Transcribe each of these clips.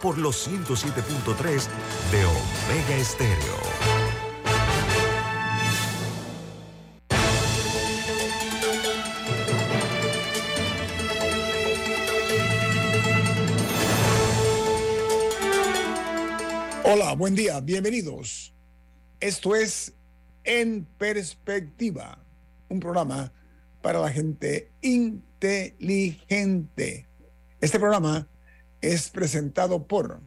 por los 107.3 de Omega Estéreo. Hola, buen día, bienvenidos. Esto es En Perspectiva, un programa para la gente inteligente. Este programa es presentado por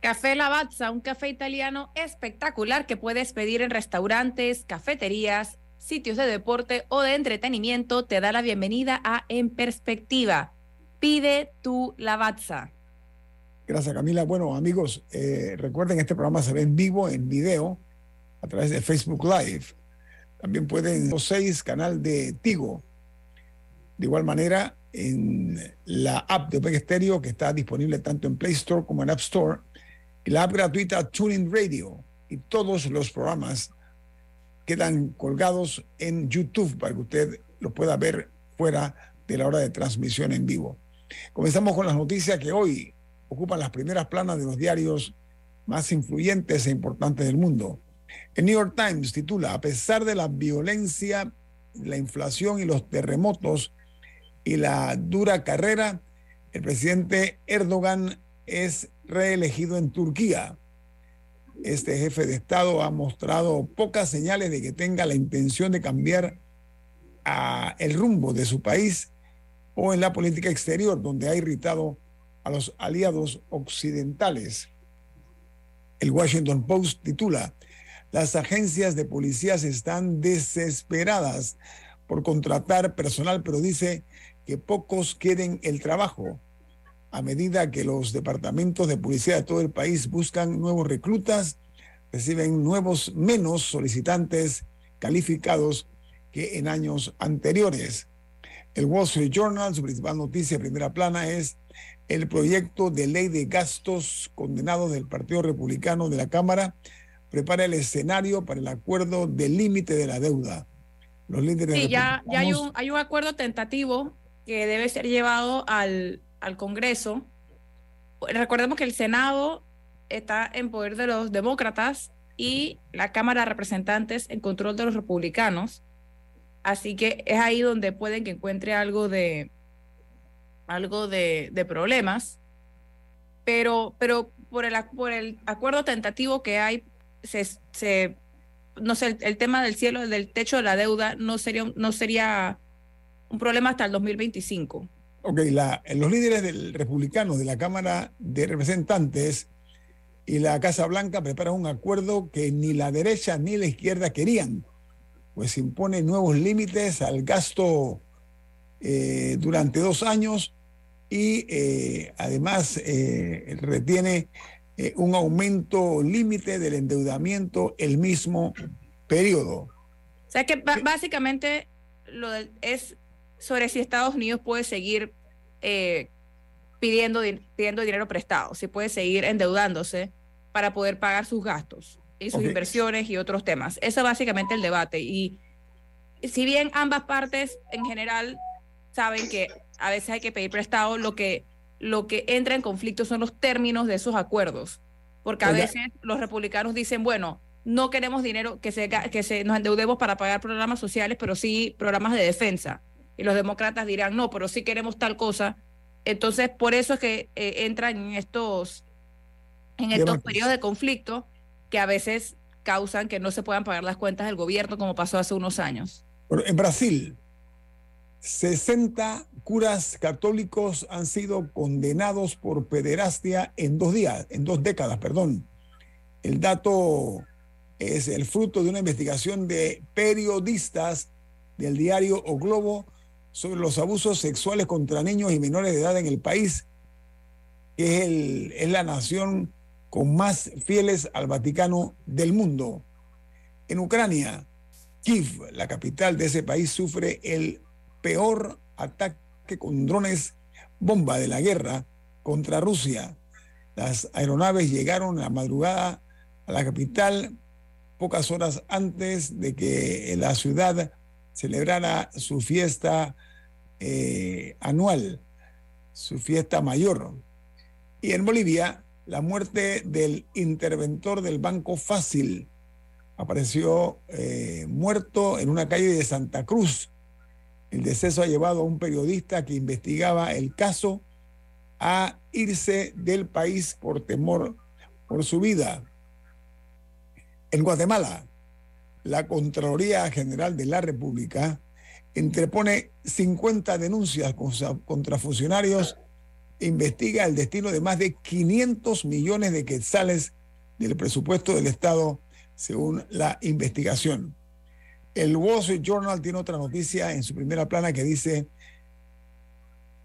Café Lavazza, un café italiano espectacular que puedes pedir en restaurantes, cafeterías, sitios de deporte o de entretenimiento. Te da la bienvenida a En Perspectiva. Pide tu Lavazza. Gracias, Camila. Bueno, amigos, eh, recuerden, este programa se ve en vivo, en video, a través de Facebook Live. También pueden, los seis, canal de Tigo. De igual manera, en la app de Omega Stereo que está disponible tanto en Play Store como en App Store y la app gratuita Tuning Radio y todos los programas quedan colgados en YouTube para que usted lo pueda ver fuera de la hora de transmisión en vivo. Comenzamos con las noticias que hoy ocupan las primeras planas de los diarios más influyentes e importantes del mundo. El New York Times titula, a pesar de la violencia, la inflación y los terremotos, y la dura carrera, el presidente Erdogan es reelegido en Turquía. Este jefe de Estado ha mostrado pocas señales de que tenga la intención de cambiar el rumbo de su país o en la política exterior, donde ha irritado a los aliados occidentales. El Washington Post titula, las agencias de policías están desesperadas por contratar personal, pero dice que pocos quieren el trabajo. A medida que los departamentos de policía de todo el país buscan nuevos reclutas, reciben nuevos menos solicitantes calificados que en años anteriores. El Wall Street Journal, su principal noticia primera plana es el proyecto de ley de gastos condenado del Partido Republicano de la Cámara prepara el escenario para el acuerdo del límite de la deuda. Los líderes sí, ya, ya hay, un, hay un acuerdo tentativo que debe ser llevado al, al Congreso. Recordemos que el Senado está en poder de los demócratas y la Cámara de Representantes en control de los republicanos. Así que es ahí donde pueden que encuentre algo de algo de, de problemas. Pero, pero por el, por el acuerdo tentativo que hay, se, se no sé, el, tema del cielo, del techo de la deuda no sería, no sería un problema hasta el 2025. Ok, la, los líderes del republicano de la Cámara de Representantes y la Casa Blanca preparan un acuerdo que ni la derecha ni la izquierda querían, pues impone nuevos límites al gasto eh, durante dos años y eh, además eh, retiene un aumento límite del endeudamiento el mismo periodo. O sea que básicamente lo es sobre si Estados Unidos puede seguir eh, pidiendo, pidiendo dinero prestado, si puede seguir endeudándose para poder pagar sus gastos y sus inversiones y otros temas. Eso es básicamente el debate. Y si bien ambas partes en general saben que a veces hay que pedir prestado, lo que, lo que entra en conflicto son los términos de esos acuerdos. Porque a veces los republicanos dicen, bueno, no queremos dinero que, se, que se, nos endeudemos para pagar programas sociales, pero sí programas de defensa y los demócratas dirán, no, pero sí queremos tal cosa. Entonces, por eso es que eh, entran en estos, en estos periodos de conflicto que a veces causan que no se puedan pagar las cuentas del gobierno, como pasó hace unos años. en Brasil, 60 curas católicos han sido condenados por pederastia en dos días, en dos décadas, perdón. El dato es el fruto de una investigación de periodistas del diario O Globo sobre los abusos sexuales contra niños y menores de edad en el país. que es, el, es la nación con más fieles al Vaticano del mundo. En Ucrania, Kiev, la capital de ese país, sufre el peor ataque con drones bomba de la guerra contra Rusia. Las aeronaves llegaron a la madrugada a la capital pocas horas antes de que la ciudad celebrara su fiesta eh, anual, su fiesta mayor. Y en Bolivia, la muerte del interventor del Banco Fácil apareció eh, muerto en una calle de Santa Cruz. El deceso ha llevado a un periodista que investigaba el caso a irse del país por temor por su vida. En Guatemala, la Contraloría General de la República entrepone 50 denuncias contra funcionarios e investiga el destino de más de 500 millones de quetzales del presupuesto del Estado, según la investigación. El Wall Street Journal tiene otra noticia en su primera plana que dice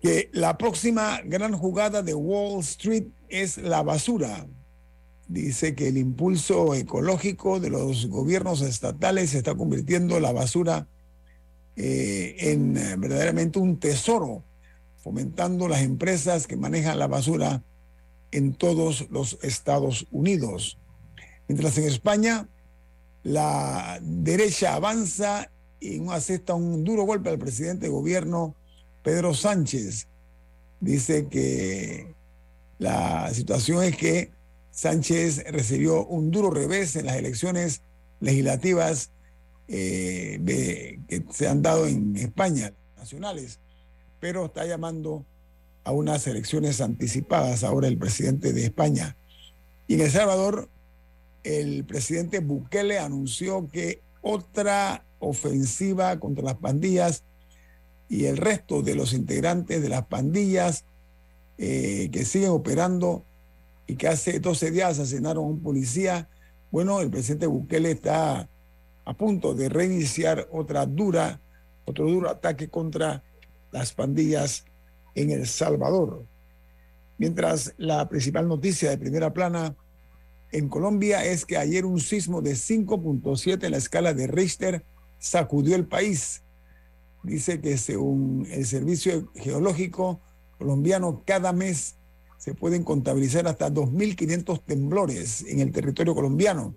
que la próxima gran jugada de Wall Street es la basura dice que el impulso ecológico de los gobiernos estatales está convirtiendo la basura eh, en eh, verdaderamente un tesoro, fomentando las empresas que manejan la basura en todos los Estados Unidos. Mientras en España la derecha avanza y acepta un duro golpe al presidente de gobierno Pedro Sánchez. Dice que la situación es que Sánchez recibió un duro revés en las elecciones legislativas eh, que se han dado en España, nacionales, pero está llamando a unas elecciones anticipadas ahora el presidente de España. Y en El Salvador, el presidente Bukele anunció que otra ofensiva contra las pandillas y el resto de los integrantes de las pandillas eh, que siguen operando y que hace 12 días asesinaron a un policía. Bueno, el presidente Bukele está a punto de reiniciar otra dura, otro duro ataque contra las pandillas en El Salvador. Mientras la principal noticia de primera plana en Colombia es que ayer un sismo de 5.7 en la escala de Richter sacudió el país. Dice que según el Servicio Geológico colombiano, cada mes se pueden contabilizar hasta 2.500 temblores en el territorio colombiano.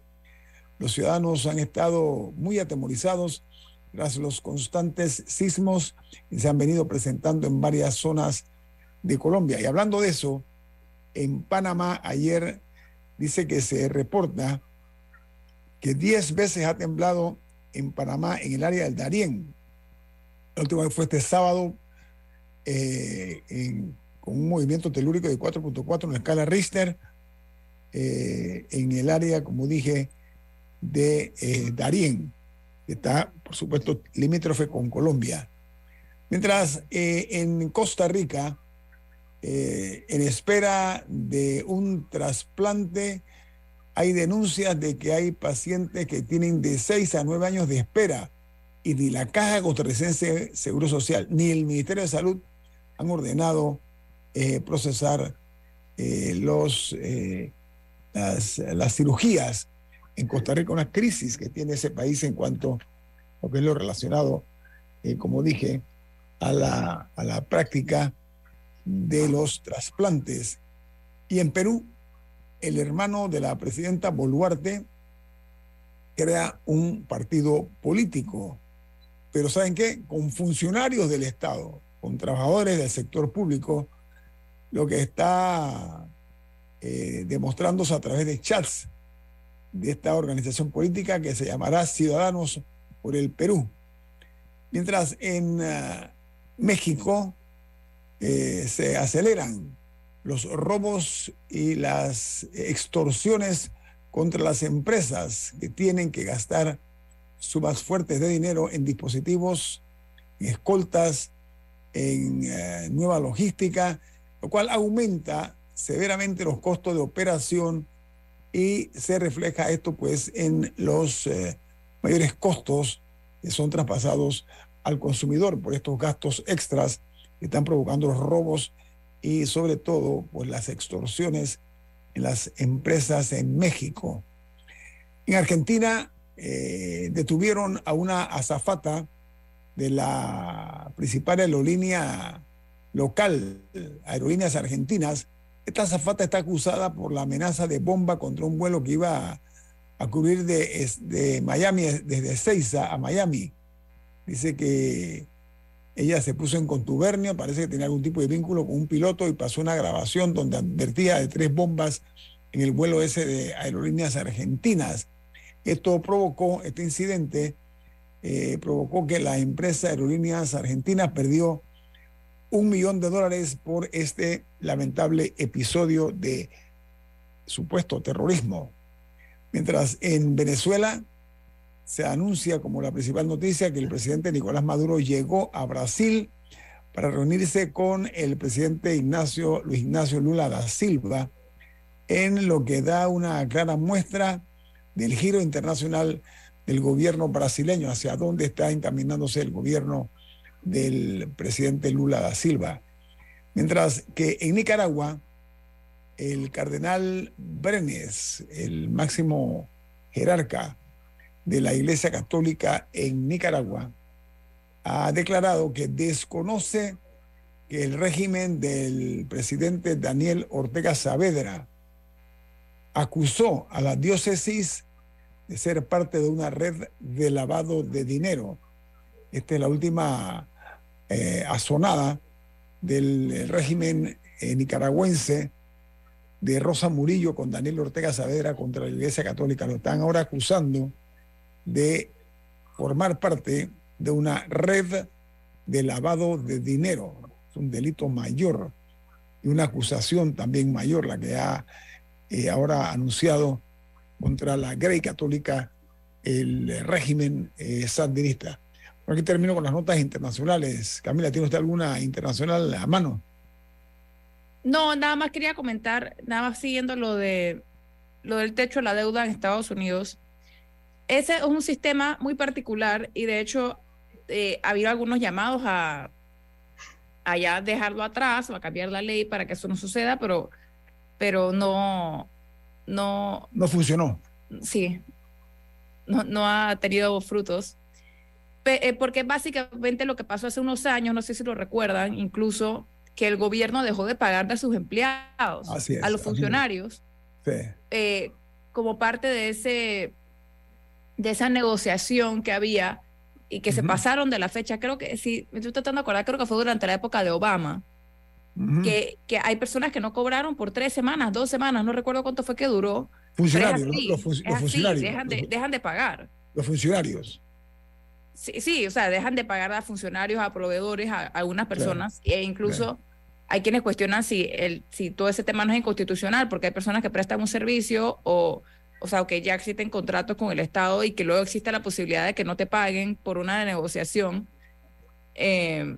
Los ciudadanos han estado muy atemorizados tras los constantes sismos que se han venido presentando en varias zonas de Colombia. Y hablando de eso, en Panamá ayer dice que se reporta que 10 veces ha temblado en Panamá en el área del Darién. La última vez fue este sábado eh, en un movimiento telúrico de 4.4 en la escala Richter, eh, en el área, como dije, de eh, Darién, que está, por supuesto, limítrofe con Colombia. Mientras eh, en Costa Rica, en espera de un trasplante, hay denuncias de que hay pacientes que tienen de 6 a 9 años de espera y ni la Caja Costarricense Seguro Social ni el Ministerio de Salud han ordenado eh, procesar eh, los, eh, las, cirugías en Costa Rica, una crisis que tiene ese país en cuanto a lo que es lo relacionado, como dije, a la, a la práctica de los trasplantes. Y en Perú, el hermano de la presidenta Boluarte crea un partido político, pero ¿saben qué? Con funcionarios del Estado, con trabajadores del sector público, lo que está eh, demostrándose a través de chats de esta organización política que se llamará Ciudadanos por el Perú. Mientras en ah, México eh, se aceleran los robos y las extorsiones contra las empresas que tienen que gastar sumas fuertes de dinero en dispositivos, en escoltas, en eh, nueva logística lo cual aumenta severamente los costos de operación y se refleja esto pues en los eh, mayores costos que son traspasados al consumidor por estos gastos extras que están provocando los robos y sobre todo pues las extorsiones en las empresas en México. En Argentina eh, detuvieron a una azafata de la principal aerolínea local, Aerolíneas Argentinas. Esta azafata está acusada por la amenaza de bomba contra un vuelo que iba a, cubrir de, de Miami, desde Ceiza a Miami. Dice que ella se puso en contubernio, parece que tenía algún tipo de vínculo con un piloto y pasó una grabación donde advertía de tres bombas en el vuelo ese de aerolíneas argentinas. Esto provocó, este incidente eh, provocó que la empresa Aerolíneas Argentinas perdió un millón de dólares por este lamentable episodio de supuesto terrorismo. Mientras en Venezuela se anuncia como la principal noticia que el presidente Nicolás Maduro llegó a Brasil para reunirse con el presidente Ignacio, Luis Ignacio Lula da Silva, en lo que da una clara muestra del giro internacional del gobierno brasileño, hacia dónde está encaminándose el gobierno del presidente Lula da Silva. Mientras que en Nicaragua, el cardenal Brenes, el máximo jerarca de la Iglesia Católica en Nicaragua ha declarado que desconoce que el régimen del presidente Daniel Ortega Saavedra acusó a la diócesis de ser parte de una red de lavado de dinero. Esta es la última eh, azonada del régimen eh, nicaragüense de Rosa Murillo con Daniel Ortega Saavedra contra la Iglesia Católica. Lo están ahora acusando de formar parte de una red de lavado de dinero. Es un delito mayor y una acusación también mayor la que ha eh, ahora anunciado contra la Grey Católica el régimen eh, sandinista. Aquí termino con las notas internacionales. Camila, ¿tiene usted alguna internacional a mano? No, nada más quería comentar, nada más siguiendo lo de lo del techo de la deuda en Estados Unidos ese es un sistema muy particular y de hecho eh, ha habido algunos llamados a, ya dejarlo atrás o a cambiar la ley para que eso no suceda, pero, pero no, no. No funcionó. Sí, no, no ha tenido frutos. Eh, porque básicamente lo que pasó hace unos años, no sé si lo recuerdan, incluso que el gobierno dejó de pagar a sus empleados, a los funcionarios, eh, como parte de ese de esa negociación que había y que se pasaron de la fecha, creo que sí, me estoy tratando de acordar, creo que fue durante la época de Obama, que, que hay personas que no cobraron por tres semanas, dos semanas, no recuerdo cuánto fue que duró. Funcionarios, los, funcionarios. Dejan de, dejan de pagar. Los funcionarios. Sí, sí, o sea, dejan de pagar a funcionarios, a proveedores, a, algunas personas, e incluso hay quienes cuestionan si, el, si todo ese tema no es inconstitucional, porque hay personas que prestan un servicio o o sea, que ya existen contratos con el Estado y que luego existe la posibilidad de que no te paguen por una negociación. Eh,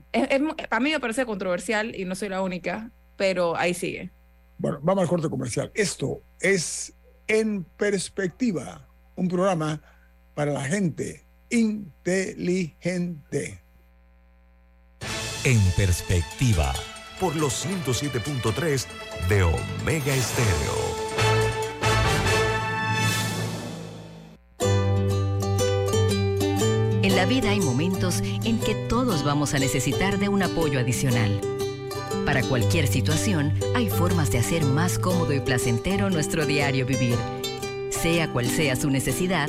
a mí me parece controversial y no soy la única, pero ahí sigue. Bueno, vamos al corte comercial. Esto es En Perspectiva, un programa para la gente inteligente. En Perspectiva, por los 107.3 de Omega Estéreo. En la vida hay momentos en que todos vamos a necesitar de un apoyo adicional. Para cualquier situación, hay formas de hacer más cómodo y placentero nuestro diario vivir. Sea cual sea su necesidad,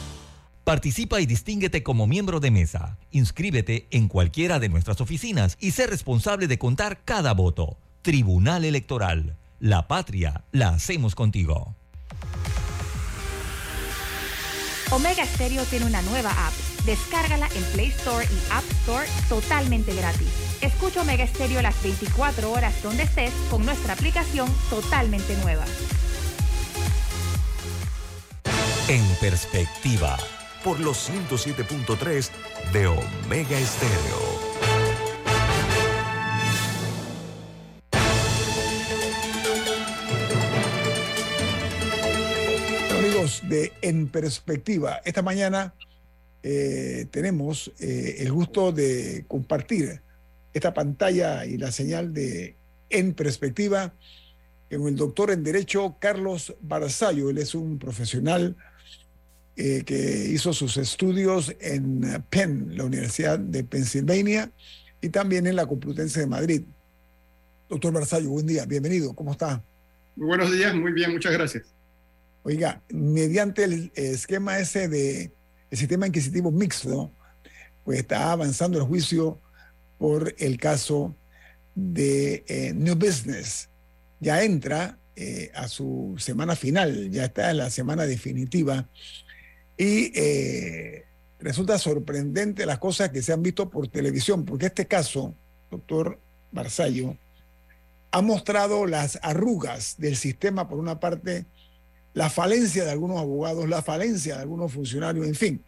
Participa y distínguete como miembro de mesa. Inscríbete en cualquiera de nuestras oficinas y sé responsable de contar cada voto. Tribunal Electoral. La patria la hacemos contigo. Omega Stereo tiene una nueva app. Descárgala en Play Store y App Store totalmente gratis. Escucha Omega Stereo las 24 horas donde estés con nuestra aplicación totalmente nueva. En perspectiva, por los 107.3 de Omega Estéreo. Amigos de En Perspectiva, esta mañana eh, tenemos eh, el gusto de compartir esta pantalla y la señal de En Perspectiva con el doctor en Derecho Carlos Barzallo. Él es un profesional eh, que hizo sus estudios en Penn, la Universidad de Pennsylvania, y también en la Complutense de Madrid. Doctor Barzallo, buen día, bienvenido, ¿cómo está? Muy buenos días, muy bien, muchas gracias. Oiga, mediante el esquema ese de el sistema inquisitivo mixto, pues está avanzando el juicio por el caso de eh, New Business. Ya entra eh, a su semana final, ya está en la semana definitiva. Y eh, resulta sorprendente las cosas que se han visto por televisión, porque este caso, doctor Barzallo, ha mostrado las arrugas del sistema, por una parte, la falencia de algunos abogados, la falencia de algunos funcionarios, en fin,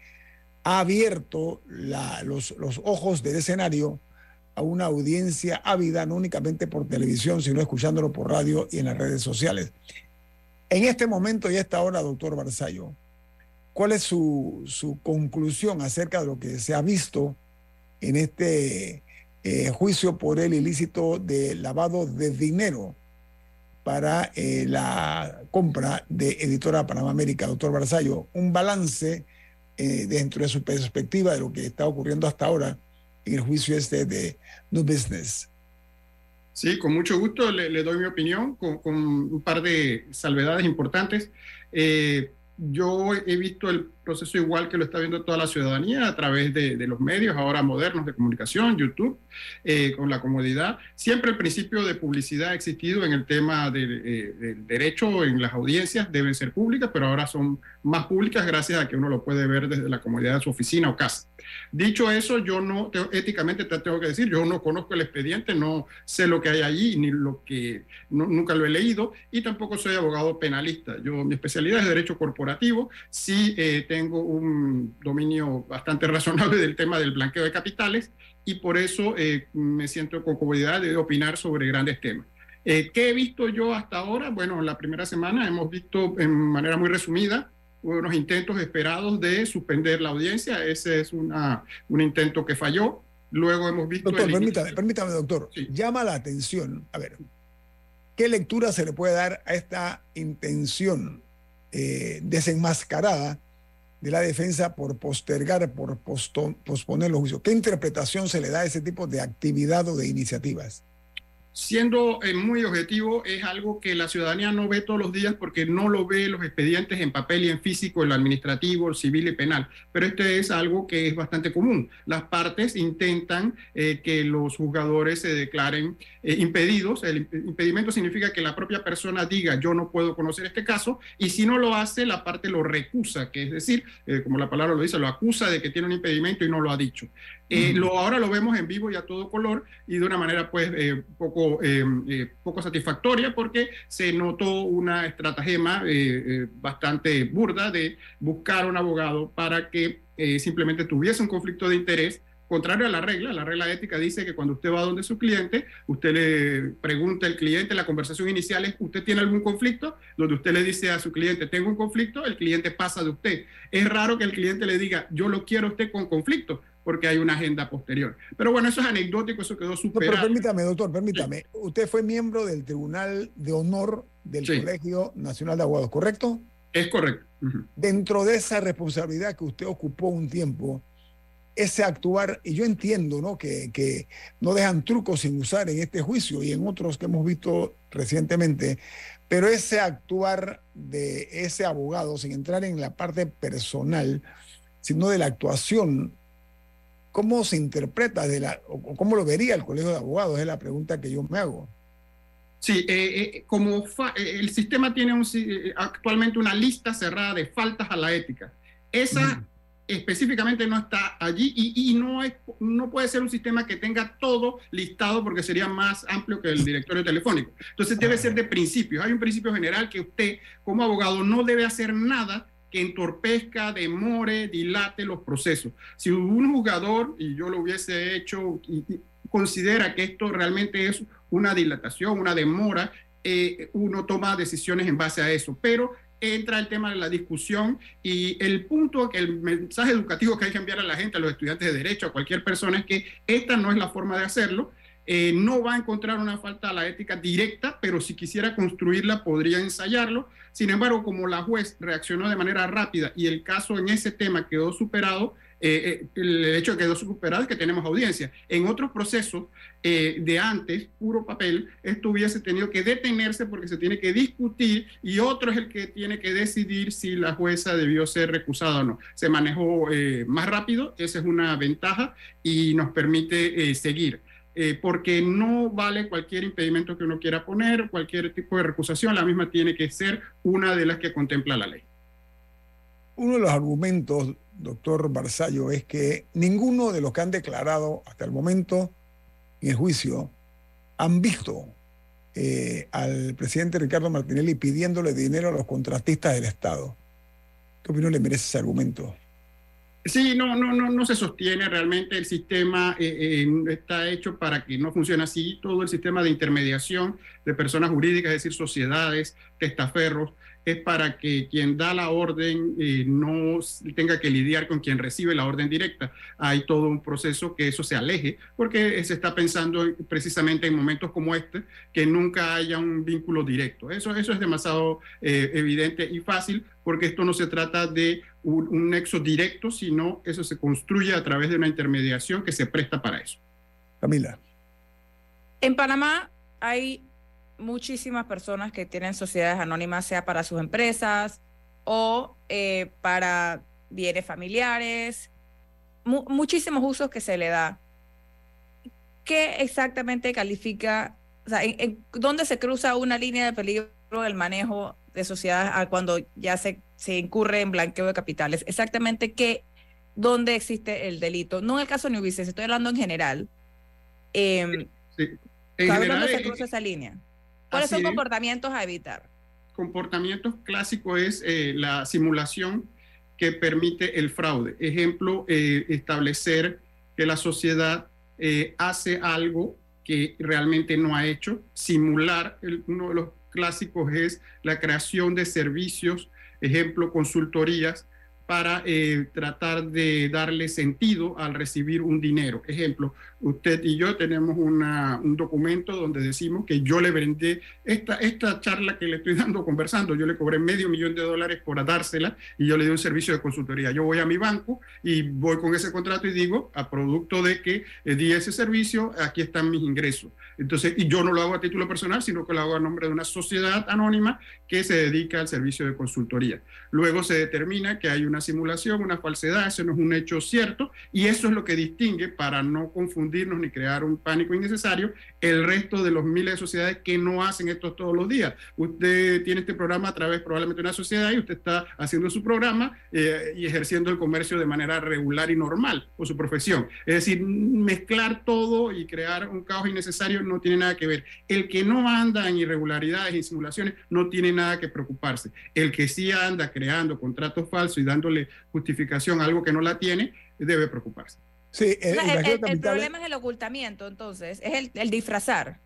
ha abierto los, los ojos del escenario a una audiencia ávida, no únicamente por televisión, sino escuchándolo por radio y en las redes sociales. En este momento y a esta hora, doctor Barzallo, ¿cuál es su, su conclusión acerca de lo que se ha visto en este eh, juicio por el ilícito de lavado de dinero para eh, la compra de Editora Panamá América, doctor Barzallo? Un balance eh, dentro de su perspectiva de lo que está ocurriendo hasta ahora en el juicio este de New Business. Sí, con mucho gusto le, doy mi opinión con, un par de salvedades importantes. Eh, yo he visto el proceso igual que lo está viendo toda la ciudadanía a través de, los medios ahora modernos de comunicación, YouTube, eh, con la comodidad. Siempre el principio de publicidad ha existido en el tema eh, del derecho en las audiencias, deben ser públicas, pero ahora son más públicas gracias a que uno lo puede ver desde la comodidad de su oficina o casa. Dicho eso, yo no, éticamente te tengo que decir, yo no conozco el expediente, no sé lo que hay allí, ni lo que, nunca lo he leído, y tampoco soy abogado penalista. Yo, mi especialidad es derecho corporativo, sí eh, tengo un dominio bastante razonable del tema del blanqueo de capitales, y por eso eh, me siento con comodidad de opinar sobre grandes temas. Eh, ¿Qué he visto yo hasta ahora? Bueno, la primera semana hemos visto en manera muy resumida unos intentos esperados de suspender la audiencia. Ese es una, un intento que falló. Luego hemos visto... Doctor, permítame, permítame, doctor. Llama la atención. A ver, ¿qué lectura se le puede dar a esta intención eh, desenmascarada de la defensa por postergar, por posponer los juicios? ¿Qué interpretación se le da a ese tipo de actividad o de iniciativas? Siendo eh, muy objetivo, es algo que la ciudadanía no ve todos los días porque no lo ve los expedientes en papel y en físico, el administrativo, el civil y penal. Pero este es algo que es bastante común. Las partes intentan eh, que los juzgadores se declaren eh, impedidos. El impedimento significa que la propia persona diga yo no puedo conocer este caso y si no lo hace, la parte lo recusa, que es decir, como la palabra lo dice, lo acusa de que tiene un impedimento y no lo ha dicho. Lo, ahora lo vemos en vivo y a todo color y de una manera pues poco eh, eh, poco, satisfactoria porque se notó una estratagema eh, bastante burda de buscar un abogado para que simplemente tuviese un conflicto de interés contrario a la regla, la regla ética dice que cuando usted va donde su cliente, usted le pregunta al cliente, la conversación inicial es, ¿usted tiene algún conflicto? Donde usted le dice a su cliente, tengo un conflicto, el cliente pasa de usted. Es raro que el cliente le diga, yo lo quiero usted con conflicto, porque hay una agenda posterior. Pero bueno, eso es anecdótico, eso quedó superado. pero permítame, doctor, permítame. Usted fue miembro del Tribunal de Honor del Colegio Nacional de Abogados, ¿correcto? Es correcto. Dentro de esa responsabilidad que usted ocupó un tiempo, ese actuar, y yo entiendo ¿no? Que, que, no dejan trucos sin usar en este juicio y en otros que hemos visto recientemente, pero ese actuar de ese abogado, sin entrar en la parte personal, sino de la actuación, ¿cómo se interpreta de la, o cómo lo vería el Colegio de Abogados? Es la pregunta que yo me hago. Sí, eh, eh, como eh, el sistema tiene un, actualmente una lista cerrada de faltas a la ética. Esa específicamente no está allí y, y, no, es, no puede ser un sistema que tenga todo listado porque sería más amplio que el directorio telefónico. Entonces debe ser de principios. Hay un principio general que usted como abogado no debe hacer nada que entorpezca, demore, dilate los procesos. Si un jugador, y yo lo hubiese hecho, considera que esto realmente es una dilatación, una demora, eh, uno toma decisiones en base a eso. Pero entra el tema de la discusión y el punto, el mensaje educativo que hay que enviar a la gente, a los estudiantes de derecho, a cualquier persona, es que esta no es la forma de hacerlo. Eh, no va a encontrar una falta a la ética directa, pero si quisiera construirla podría ensayarlo. Sin embargo, como la juez reaccionó de manera rápida y el caso en ese tema quedó superado, eh, eh, el hecho de que quedó superado es que tenemos audiencia. En otros procesos de antes, puro papel, esto hubiese tenido que detenerse porque se tiene que discutir y otro es el que tiene que decidir si la jueza debió ser recusada o no. Se manejó más rápido, esa es una ventaja y nos permite seguir. Porque no vale cualquier impedimento que uno quiera poner, cualquier tipo de recusación, la misma tiene que ser una de las que contempla la ley. Uno de los argumentos doctor Barzallo, es que ninguno de los que han declarado hasta el momento en el juicio han visto eh, al presidente Ricardo Martinelli pidiéndole dinero a los contratistas del Estado. ¿Qué opinión le merece ese argumento? Sí, no, no, no, no se sostiene realmente. El sistema eh, está hecho para que no funcione así. Todo el sistema de intermediación de personas jurídicas, es decir, sociedades, testaferros, es para que quien da la orden eh, no tenga que lidiar con quien recibe la orden directa. Hay todo un proceso que eso se aleje, porque se está pensando precisamente en momentos como este, que nunca haya un vínculo directo. Eso, eso es demasiado eh, evidente y fácil, porque esto no se trata de un, un nexo directo, sino eso se construye a través de una intermediación que se presta para eso. Camila. En Panamá hay muchísimas personas que tienen sociedades anónimas, sea para sus empresas o eh, para bienes familiares, muchísimos usos que se le da. ¿Qué exactamente califica, o sea, en, dónde se cruza una línea de peligro del manejo de sociedades cuando ya se, se incurre en blanqueo de capitales? Exactamente qué, dónde existe el delito. No en el caso de New estoy hablando en general. Eh, sí. En general, se cruza esa línea? ¿Cuáles son comportamientos a evitar? Comportamientos clásicos es eh, la simulación que permite el fraude. Ejemplo, eh, establecer que la sociedad eh, hace algo que realmente no ha hecho. Simular, uno de los clásicos es la creación de servicios, ejemplo, consultorías para tratar de darle sentido al recibir un dinero. Ejemplo, usted y yo tenemos un documento donde decimos que yo le vendé esta, esta charla que le estoy dando conversando, yo le cobré medio millón de dólares por dársela y yo le di un servicio de consultoría. Yo voy a mi banco y voy con ese contrato y digo, a producto de que eh, di ese servicio, aquí están mis ingresos. Entonces, y yo no lo hago a título personal, sino que lo hago a nombre de una sociedad anónima que se dedica al servicio de consultoría. Luego se determina que hay una simulación, una falsedad, eso no es un hecho cierto y eso es lo que distingue para no confundir ni crear un pánico innecesario el resto de los miles de sociedades que no hacen esto todos los días. Usted tiene este programa a través probablemente de una sociedad y usted está haciendo su programa eh, y ejerciendo el comercio de manera regular y normal o su profesión. Es decir, mezclar todo y crear un caos innecesario no tiene nada que ver. El que no anda en irregularidades y simulaciones no tiene nada que preocuparse. El que sí anda creando contratos falsos y dándole justificación a algo que no la tiene, debe preocuparse. Sí, el, problema es el ocultamiento, entonces, es el, disfrazar.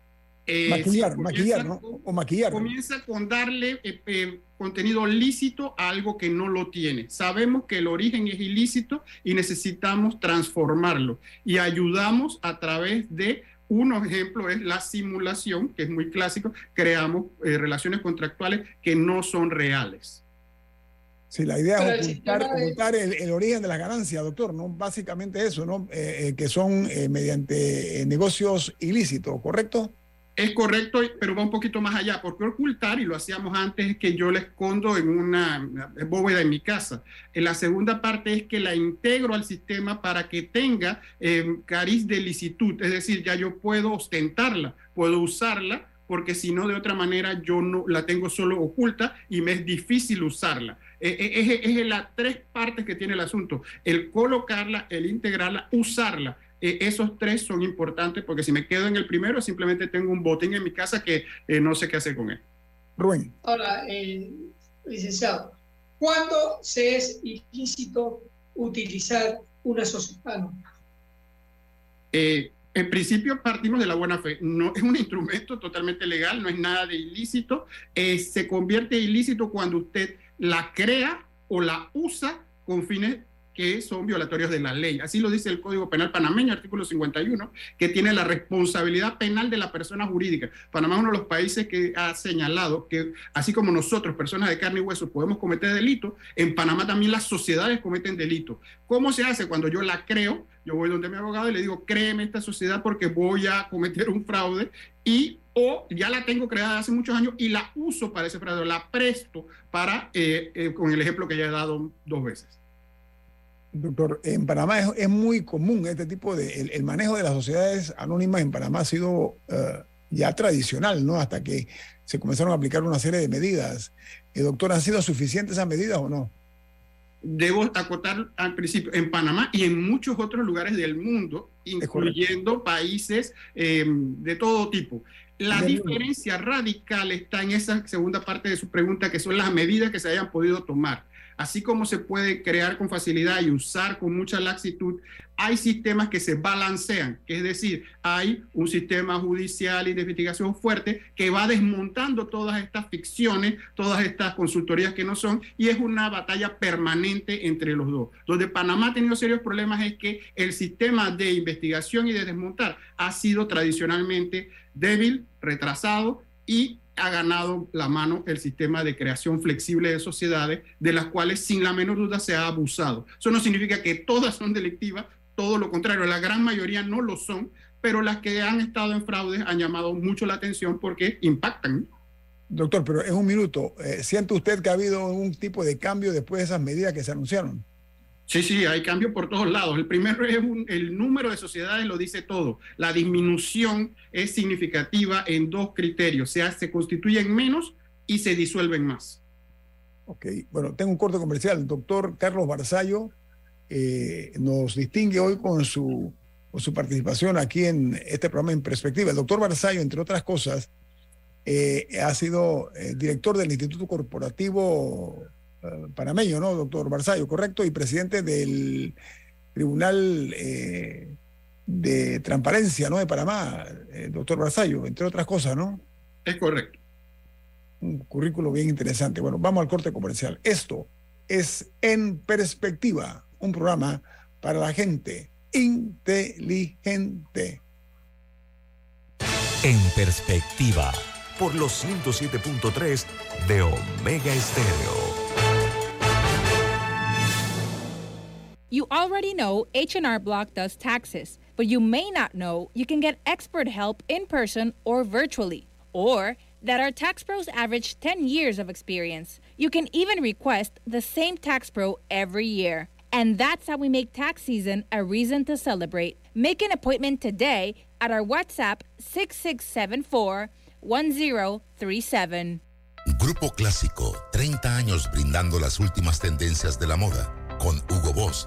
Eh, maquillar, maquillar, ¿no? O maquillar. Comienza con darle eh, eh, contenido lícito a algo que no lo tiene. Sabemos que el origen es ilícito y necesitamos transformarlo. Y ayudamos a través de, un ejemplo es la simulación, que es muy clásico, creamos relaciones contractuales que no son reales. Sí, la idea es ocultar, el, origen de las ganancias, doctor, ¿no? Básicamente eso, ¿no? Eh, eh, que son eh, mediante negocios ilícitos, ¿correcto? Es correcto, pero va un poquito más allá, porque ocultar, y lo hacíamos antes, es que yo la escondo en una bóveda en mi casa. En la segunda parte es que la integro al sistema para que tenga cariz de licitud, es decir, ya yo puedo ostentarla, puedo usarla, porque si no, de otra manera, yo no la tengo solo oculta y me es difícil usarla. Eh, eh, es, las tres partes que tiene el asunto, el colocarla, el integrarla, usarla. Eh, esos tres son importantes porque si me quedo en el primero, simplemente tengo un botín en mi casa que no sé qué hacer con él. Rubén. Ahora, licenciado, ¿cuándo se es ilícito utilizar una sociedad en principio partimos de la buena fe. No es un instrumento totalmente legal, no es nada de ilícito. se convierte ilícito cuando usted la crea o la usa con fines que son violatorios de la ley. Así lo dice el Código Penal panameño, artículo 51, que tiene la responsabilidad penal de la persona jurídica. Panamá es uno de los países que ha señalado que, así como nosotros, personas de carne y hueso, podemos cometer delitos, en Panamá también las sociedades cometen delitos. ¿Cómo se hace? Cuando yo la creo, yo voy donde mi abogado y le digo, créeme esta sociedad porque voy a cometer un fraude y o ya la tengo creada hace muchos años y la uso para ese fraude, la presto para, eh, eh, con el ejemplo que ya he dado dos veces. Doctor, en Panamá es, muy común este tipo de, el, manejo de las sociedades anónimas en Panamá ha sido eh, ya tradicional, ¿no? Hasta que se comenzaron a aplicar una serie de medidas. Eh, doctor, ¿han sido suficientes esas medidas o no? Debo acotar al principio, en Panamá y en muchos otros lugares del mundo, incluyendo países em, de todo tipo. La diferencia radical está en esa segunda parte de su pregunta, que son las medidas que se hayan podido tomar así como se puede crear con facilidad y usar con mucha laxitud, hay sistemas que se balancean, es decir, hay un sistema judicial y de investigación fuerte que va desmontando todas estas ficciones, todas estas consultorías que no son, y es una batalla permanente entre los dos. Donde Panamá ha tenido serios problemas es que el sistema de investigación y de desmontar ha sido tradicionalmente débil, retrasado y ha ganado la mano el sistema de creación flexible de sociedades, de las cuales sin la menor duda se ha abusado. Eso no significa que todas son delictivas, todo lo contrario, la gran mayoría no lo son, pero las que han estado en fraudes han llamado mucho la atención porque impactan. Doctor, pero en un minuto, eh, ¿siente usted que ha habido un tipo de cambio después de esas medidas que se anunciaron? Sí, sí, hay cambios por todos lados. El primero es el número de sociedades, lo dice todo. La disminución es significativa en dos criterios. O sea, se constituyen menos y se disuelven más. Ok, bueno, tengo un corte comercial. El doctor Carlos Barzallo eh, nos distingue hoy con su, su participación aquí en este programa en perspectiva. El doctor Barzallo, entre otras cosas, eh, ha sido eh, director del Instituto Corporativo panameño, ¿no, doctor Barzallo? Correcto, y presidente del Tribunal eh, de Transparencia, ¿no? De Panamá, eh, doctor Barzallo, entre otras cosas, ¿no? Es correcto. Un currículo bien interesante. Bueno, vamos al corte comercial. Esto es En Perspectiva, un programa para la gente inteligente. En Perspectiva, por los 107.3 de Omega Estéreo. You already know H&R Block does taxes, but you may not know you can get expert help in person or virtually, or that our tax pros average 10 years of experience. You can even request the same tax pro every year. And that's how we make tax season a reason to celebrate. Make an appointment today at our WhatsApp 6674 1037. Grupo Clásico, 30 años brindando las últimas tendencias de la moda. Con Hugo Boss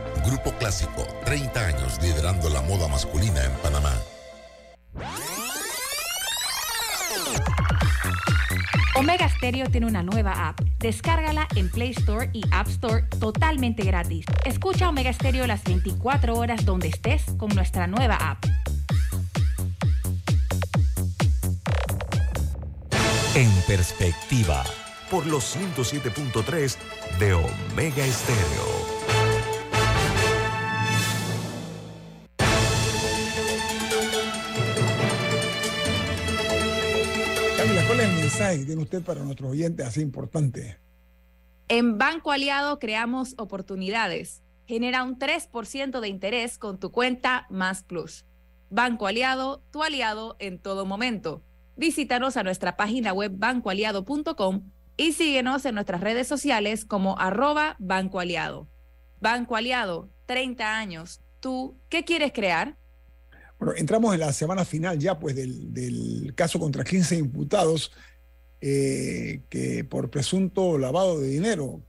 Grupo Clásico, 30 años liderando la moda masculina en Panamá. Omega Stereo tiene una nueva app. Descárgala en Play Store y App Store totalmente gratis. Escucha Omega Stereo las 24 horas donde estés con nuestra nueva app. En perspectiva, por los 107.3 de Omega Estéreo. ¿Cuál es el mensaje tiene usted para nuestros oyentes así importante? En Banco Aliado creamos oportunidades. Genera un 3% de interés con tu cuenta Más Plus. Banco Aliado, tu aliado en todo momento. Visítanos a nuestra página web bancoaliado.com y síguenos en nuestras redes sociales como arroba Banco Aliado. Banco Aliado, 30 años. ¿Tú qué quieres crear? Bueno, entramos en la semana final ya pues del, caso contra 15 imputados eh, que por presunto lavado de dinero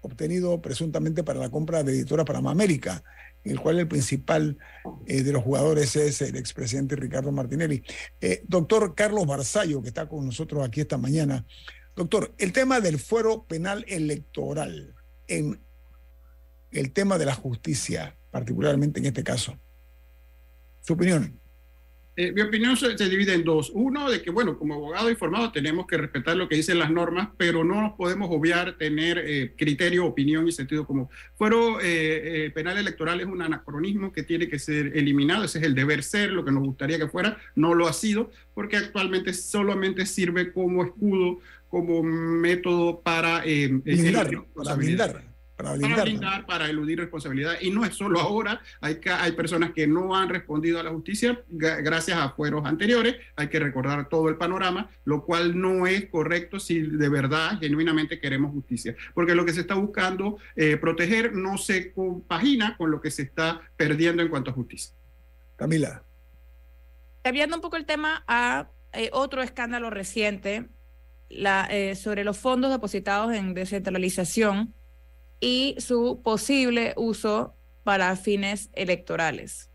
obtenido presuntamente para la compra de Editora Panamá América, en el cual el principal eh, de los jugadores es el expresidente Ricardo Martinelli. Eh, doctor Carlos Barzallo, que está con nosotros aquí esta mañana. Doctor, el tema del fuero penal electoral en el tema de la justicia, particularmente en este caso. Su opinión. Eh, mi opinión se, se, divide en dos. Uno, de que, bueno, como abogado informado tenemos que respetar lo que dicen las normas, pero no nos podemos obviar tener eh, criterio, opinión y sentido común. Fuero eh, penal electoral es un anacronismo que tiene que ser eliminado, ese es el deber ser, lo que nos gustaría que fuera, no lo ha sido, porque actualmente solamente sirve como escudo, como método para... blindar, para blindar para blindar, para, blindar, para eludir responsabilidad. Y no es solo ahora, hay, hay personas que no han respondido a la justicia gracias a fueros anteriores, hay que recordar todo el panorama, lo cual no es correcto si de verdad, genuinamente queremos justicia, porque lo que se está buscando eh, proteger no se compagina con lo que se está perdiendo en cuanto a justicia. Camila. Cambiando un poco el tema a eh, otro escándalo reciente la, eh, sobre los fondos depositados en descentralización y su posible uso para fines electorales.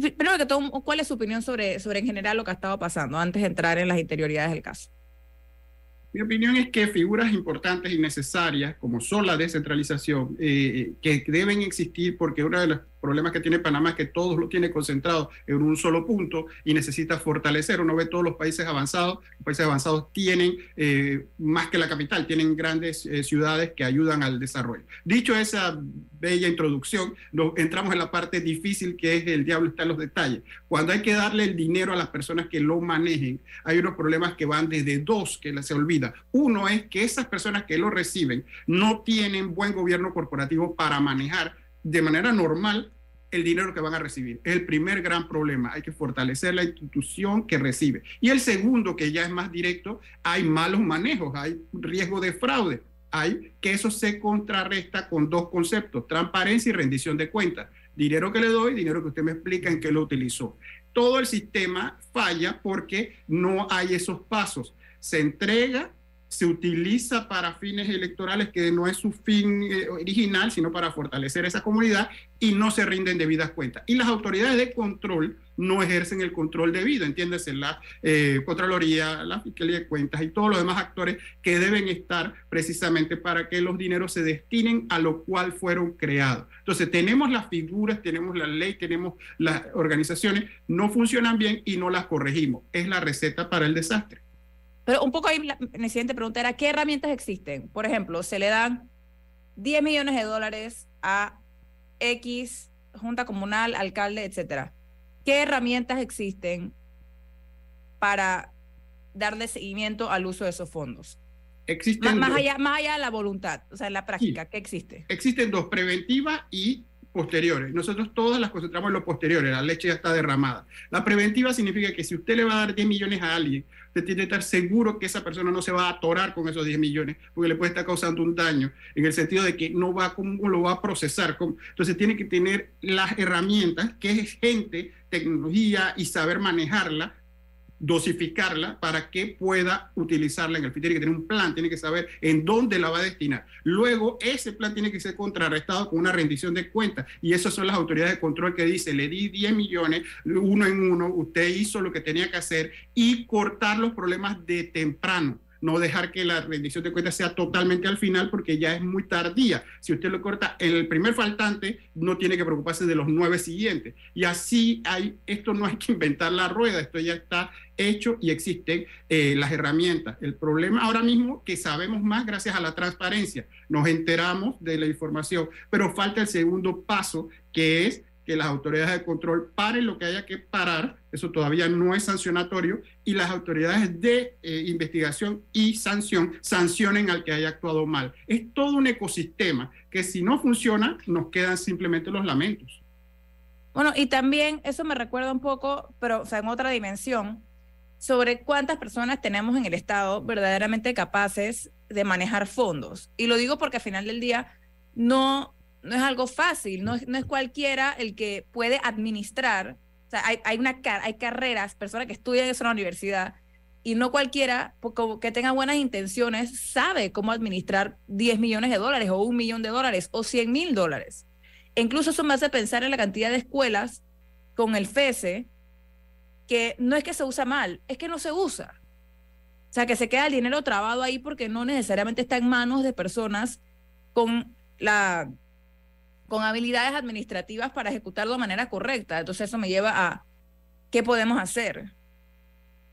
Primero que todo, ¿cuál es su opinión sobre, sobre en general lo que ha estado pasando antes de entrar en las interioridades del caso? Mi opinión es que figuras importantes y necesarias, como son la descentralización, eh, que deben existir porque uno de los problemas que tiene Panamá es que todo lo tiene concentrado en un solo punto y necesita fortalecer. Uno ve todos los países avanzados, los países avanzados tienen eh, más que la capital, tienen grandes eh, ciudades que ayudan al desarrollo. Dicho esa bella introducción, nos entramos en la parte difícil que es el diablo está en los detalles. Cuando hay que darle el dinero a las personas que lo manejen, hay unos problemas que van desde dos que se olvida. Uno es que esas personas que lo reciben no tienen buen gobierno corporativo para manejar de manera normal el dinero que van a recibir. Es el primer gran problema. Hay que fortalecer la institución que recibe. Y el segundo, que ya es más directo, hay malos manejos, hay riesgo de fraude. Hay que eso se contrarresta con dos conceptos, transparencia y rendición de cuentas. Dinero que le doy, dinero que usted me explica en qué lo utilizó. Todo el sistema falla porque no hay esos pasos. Se entrega se utiliza para fines electorales que no es su fin eh, original, sino para fortalecer esa comunidad y no se rinden debidas cuentas. Y las autoridades de control no ejercen el control debido, entiéndese, la eh, Contraloría, la Fiscalía de Cuentas y todos los demás actores que deben estar precisamente para que los dineros se destinen a lo cual fueron creados. Entonces, tenemos las figuras, tenemos la ley, tenemos las organizaciones, no funcionan bien y no las corregimos. Es la receta para el desastre. Pero un poco ahí la, la siguiente pregunta era, ¿qué herramientas existen? Por ejemplo, se le dan 10 millones de dólares a X, junta comunal, alcalde, etcétera. ¿Qué herramientas existen para darle seguimiento al uso de esos fondos? Existen más, más allá, más allá de la voluntad, o sea, en la práctica, sí. ¿qué existe? Existen dos, preventiva y posteriores. Nosotros todas las concentramos en lo posteriores, la leche ya está derramada. La preventiva significa que si usted le va a dar 10 millones a alguien, usted tiene que estar seguro que esa persona no se va a atorar con esos 10 millones, porque le puede estar causando un daño, en el sentido de que no va, cómo lo va a procesar. Entonces tiene que tener las herramientas, que es gente, tecnología y saber manejarla dosificarla para que pueda utilizarla en el fin. Tiene que tener un plan, tiene que saber en dónde la va a destinar. Luego, ese plan tiene que ser contrarrestado con una rendición de cuentas. Y esas son las autoridades de control que dice, le di 10 millones, uno en uno, usted hizo lo que tenía que hacer y cortar los problemas de temprano no dejar que la rendición de cuentas sea totalmente al final porque ya es muy tardía. Si usted lo corta en el primer faltante, no tiene que preocuparse de los nueve siguientes. Y así esto no hay que inventar la rueda, esto ya está hecho y existen eh, las herramientas. El problema ahora mismo que sabemos más gracias a la transparencia, nos enteramos de la información, pero falta el segundo paso que es que las autoridades de control paren lo que haya que parar, eso todavía no es sancionatorio, y las autoridades de eh, investigación y sanción sancionen al que haya actuado mal. Es todo un ecosistema que si no funciona, nos quedan simplemente los lamentos. Bueno, y también eso me recuerda un poco, pero o sea, en otra dimensión, sobre cuántas personas tenemos en el Estado verdaderamente capaces de manejar fondos. Y lo digo porque al final del día no no es algo fácil, no es, no es cualquiera el que puede administrar. O sea, hay, hay, una, hay carreras, personas que estudian eso en la universidad, y no cualquiera que tenga buenas intenciones sabe cómo administrar 10 millones de dólares o un millón de dólares o 100 mil dólares. E incluso eso me hace pensar en la cantidad de escuelas con el FESE, que no es que se usa mal, es que no se usa. O sea, que se queda el dinero trabado ahí porque no necesariamente está en manos de personas con la con habilidades administrativas para ejecutarlo de manera correcta. Entonces eso me lleva a qué podemos hacer.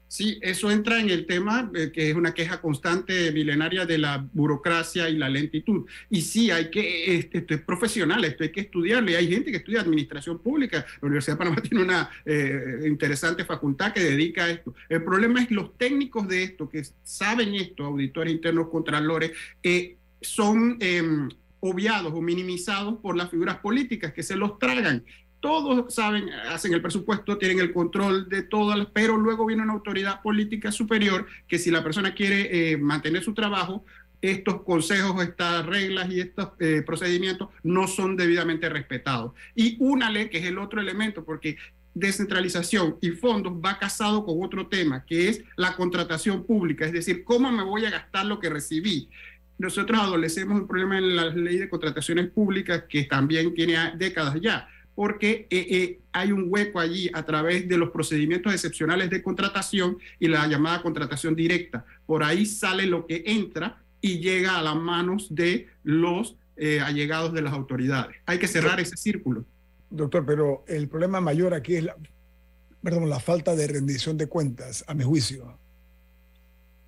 Sí, eso entra en el tema eh, que es una queja constante milenaria de la burocracia y la lentitud. Y sí, hay que, esto es profesional, esto hay que estudiarlo. Y hay gente que estudia administración pública. La Universidad de Panamá tiene una eh, interesante facultad que dedica a esto. El problema es los técnicos de esto, que saben esto, auditores internos, contralores, eh, son em, obviados o minimizados por las figuras políticas que se los tragan. Todos saben, hacen el presupuesto, tienen el control de todas, pero luego viene una autoridad política superior que si la persona quiere eh, mantener su trabajo, estos consejos, estas reglas y estos eh, procedimientos no son debidamente respetados. Y una ley, que es el otro elemento, porque descentralización y fondos va casado con otro tema, que es la contratación pública, es decir, cómo me voy a gastar lo que recibí nosotros adolecemos un problema en la ley de contrataciones públicas que también tiene décadas ya, porque eh, eh, hay un hueco allí a través de los procedimientos excepcionales de contratación y la llamada contratación directa. Por ahí sale lo que entra y llega a las manos de los eh, allegados de las autoridades. Hay que cerrar ese círculo. Doctor, pero el problema mayor aquí es la, perdón, la falta de rendición de cuentas, a mi juicio.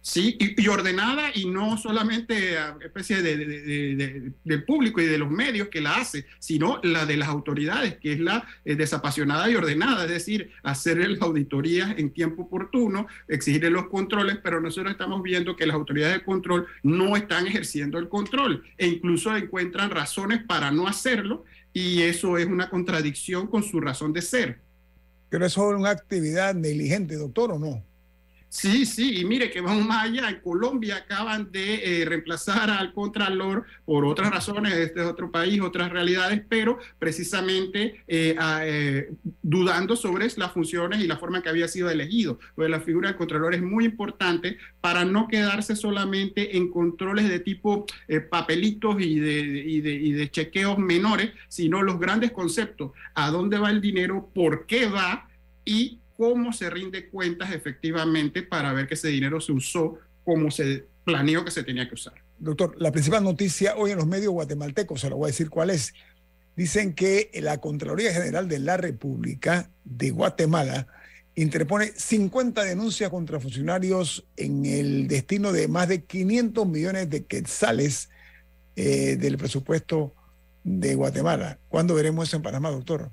Sí, y, ordenada y no solamente especie de, del público y de los medios que la hace, sino la de las autoridades, que es la eh, desapasionada y ordenada, es decir, hacer las auditorías en tiempo oportuno, exigir los controles, pero nosotros estamos viendo que las autoridades de control no están ejerciendo el control e incluso encuentran razones para no hacerlo y eso es una contradicción con su razón de ser. Pero eso es una actividad negligente, doctor, ¿o no? Sí, sí, y mire que vamos más allá. En Colombia acaban de eh, reemplazar al Contralor por otras razones, este es otro país, otras realidades, pero precisamente eh, eh, dudando sobre las funciones y la forma en que había sido elegido. Pues la figura del Contralor es muy importante para no quedarse solamente en controles de tipo papelitos y de, y, de, y de chequeos menores, sino los grandes conceptos, a dónde va el dinero, por qué va y cómo se rinde cuentas efectivamente para ver que ese dinero se usó como se planeó que se tenía que usar. Doctor, la principal noticia hoy en los medios guatemaltecos, se lo voy a decir cuál es. Dicen que la Contraloría General de la República de Guatemala interpone 50 denuncias contra funcionarios en el destino de más de 500 millones de quetzales eh, del presupuesto de Guatemala. ¿Cuándo veremos eso en Panamá, doctor?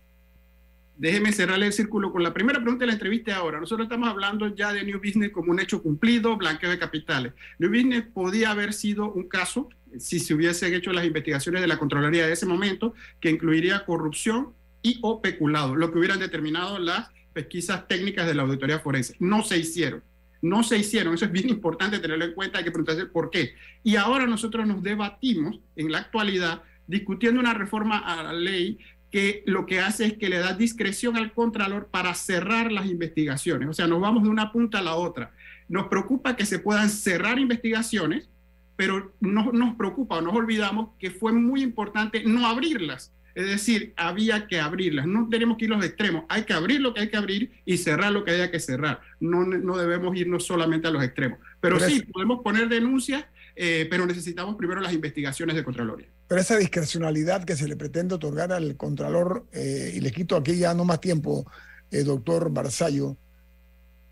Déjeme cerrarle el círculo con la primera pregunta de la entrevista ahora. Nosotros estamos hablando ya de New Business como un hecho cumplido, blanqueo de capitales. New Business podía haber sido un caso, si se hubiesen hecho las investigaciones de la Contraloría de ese momento, que incluiría corrupción y o peculado, lo que hubieran determinado las pesquisas técnicas de la auditoría forense. No se hicieron. No se hicieron. Eso es bien importante tenerlo en cuenta. Hay que preguntarse por qué. Y ahora nosotros nos debatimos en la actualidad discutiendo una reforma a la ley que lo que hace es que le da discreción al Contralor para cerrar las investigaciones. O sea, nos vamos de una punta a la otra. Nos preocupa que se puedan cerrar investigaciones, pero no nos preocupa o nos olvidamos que fue muy importante no abrirlas. Es decir, había que abrirlas. No tenemos que ir a los extremos. Hay que abrir lo que hay que abrir y cerrar lo que haya que cerrar. No, no debemos irnos solamente a los extremos. Pero, sí, podemos poner denuncias, eh, pero necesitamos primero las investigaciones de Contraloría. Pero esa discrecionalidad que se le pretende otorgar al Contralor, eh, y le quito aquí ya no más tiempo, eh, doctor Barzallo,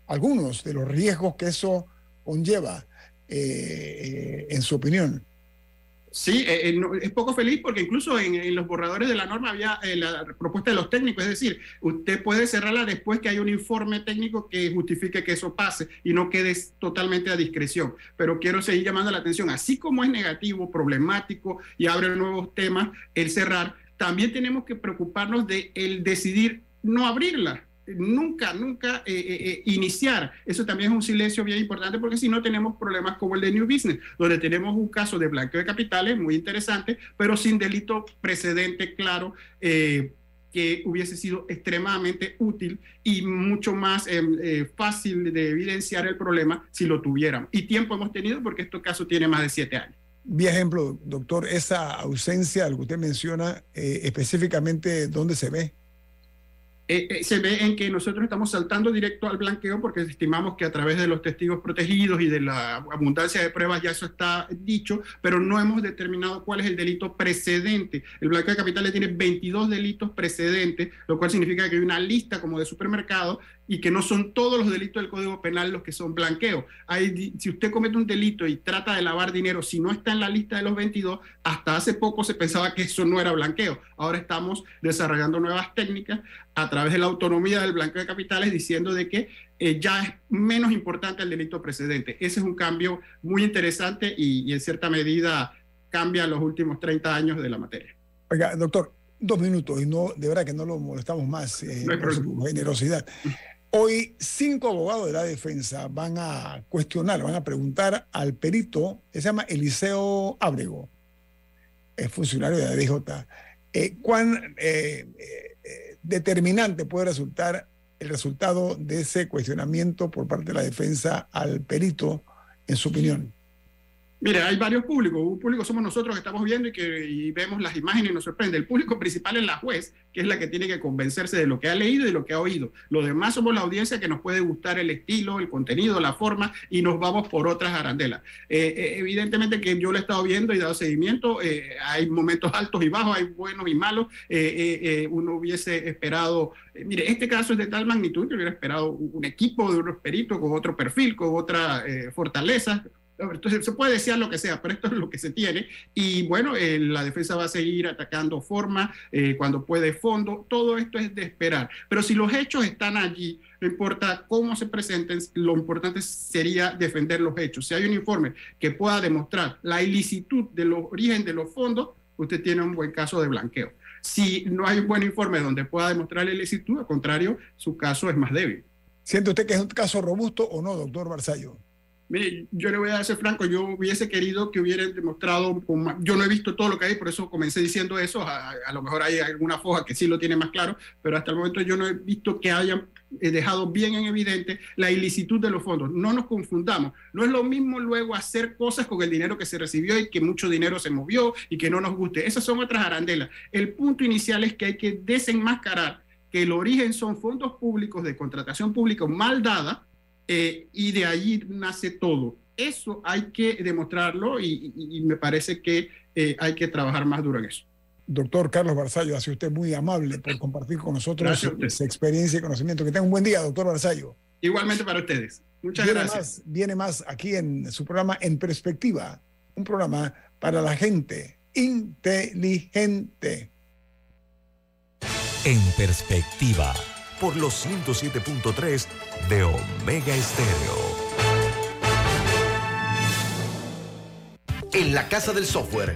algunos de los riesgos que eso conlleva, en su opinión. Sí, eh, eh, es poco feliz porque incluso en, los borradores de la norma había eh, la propuesta de los técnicos, es decir, usted puede cerrarla después que hay un informe técnico que justifique que eso pase y no quede totalmente a discreción. Pero quiero seguir llamando la atención, así como es negativo, problemático y abre nuevos temas el cerrar, también tenemos que preocuparnos de el decidir no abrirla nunca, nunca eh, eh, eh, iniciar. Eso también es un silencio bien importante porque si no tenemos problemas como el de New Business, donde tenemos un caso de blanqueo de capitales muy interesante, pero sin delito precedente claro. que hubiese sido extremadamente útil y mucho más fácil de evidenciar el problema si lo tuviéramos. Y tiempo hemos tenido porque este caso tiene más de siete años. Vi ejemplo, doctor, esa ausencia, lo que usted menciona, específicamente, ¿dónde se ve? Eh, eh, se ve en que nosotros estamos saltando directo al blanqueo porque estimamos que a través de los testigos protegidos y de la abundancia de pruebas ya eso está dicho, pero no hemos determinado cuál es el delito precedente. El blanqueo de capitales tiene 22 delitos precedentes, lo cual significa que hay una lista como de supermercado y que no son todos los delitos del Código Penal los que son blanqueo. Hay, si usted comete un delito y trata de lavar dinero, si no está en la lista de los 22, hasta hace poco se pensaba que eso no era blanqueo. Ahora estamos desarrollando nuevas técnicas a través de la autonomía del blanqueo de capitales diciendo de que eh, ya es menos importante el delito precedente. Ese es un cambio muy interesante y, en cierta medida cambia los últimos 30 años de la materia. Oiga, doctor, dos minutos y no, de verdad que no lo molestamos más eh, por su generosidad. Hoy cinco abogados de la defensa van a cuestionar, van a preguntar al perito, que se llama Eliseo Ábrego, es funcionario de la DJ, eh, cuán eh, determinante puede resultar el resultado de ese cuestionamiento por parte de la defensa al perito, en su opinión. Mire, hay varios públicos. Un público somos nosotros que estamos viendo y que vemos las imágenes y nos sorprende. El público principal es la juez, que es la que tiene que convencerse de lo que ha leído y lo que ha oído. Los demás somos la audiencia que nos puede gustar el estilo, el contenido, la forma y nos vamos por otras arandelas. Eh, eh, evidentemente que yo lo he estado viendo y dado seguimiento. Eh, hay momentos altos y bajos, hay buenos y malos. uno hubiese esperado, mire, este caso es de tal magnitud que hubiera esperado un equipo de unos peritos con otro perfil, con otra fortaleza entonces se puede decir lo que sea, pero esto es lo que se tiene. Y bueno, eh, la defensa va a seguir atacando forma, eh, cuando puede fondo, todo esto es de esperar. Pero si los hechos están allí, no importa cómo se presenten, lo importante sería defender los hechos. Si hay un informe que pueda demostrar la ilicitud del origen de los fondos, usted tiene un buen caso de blanqueo. Si no hay un buen informe donde pueda demostrar la ilicitud, al contrario, su caso es más débil. ¿Siente usted que es un caso robusto o no, doctor Barzallo? Mire, yo le voy a ser franco, yo hubiese querido que hubieran demostrado, yo no he visto todo lo que hay, por eso comencé diciendo eso, a, lo mejor hay alguna foja que sí lo tiene más claro, pero hasta el momento yo no he visto que hayan eh, dejado bien en evidente la ilicitud de los fondos. No nos confundamos, no es lo mismo luego hacer cosas con el dinero que se recibió y que mucho dinero se movió y que no nos guste. Esas son otras arandelas. El punto inicial es que hay que desenmascarar que el origen son fondos públicos de contratación pública mal dada, eh, y de ahí nace todo. Eso hay que demostrarlo y, me parece que eh, hay que trabajar más duro en eso. Doctor Carlos Barzallo, hace usted muy amable por compartir con nosotros su, experiencia y conocimiento. Que tenga un buen día, doctor Barzallo. Igualmente para ustedes. Muchas gracias. viene más aquí en su programa En Perspectiva, un programa para la gente inteligente. En Perspectiva por los 107.3 de Omega Estéreo. En la Casa del Software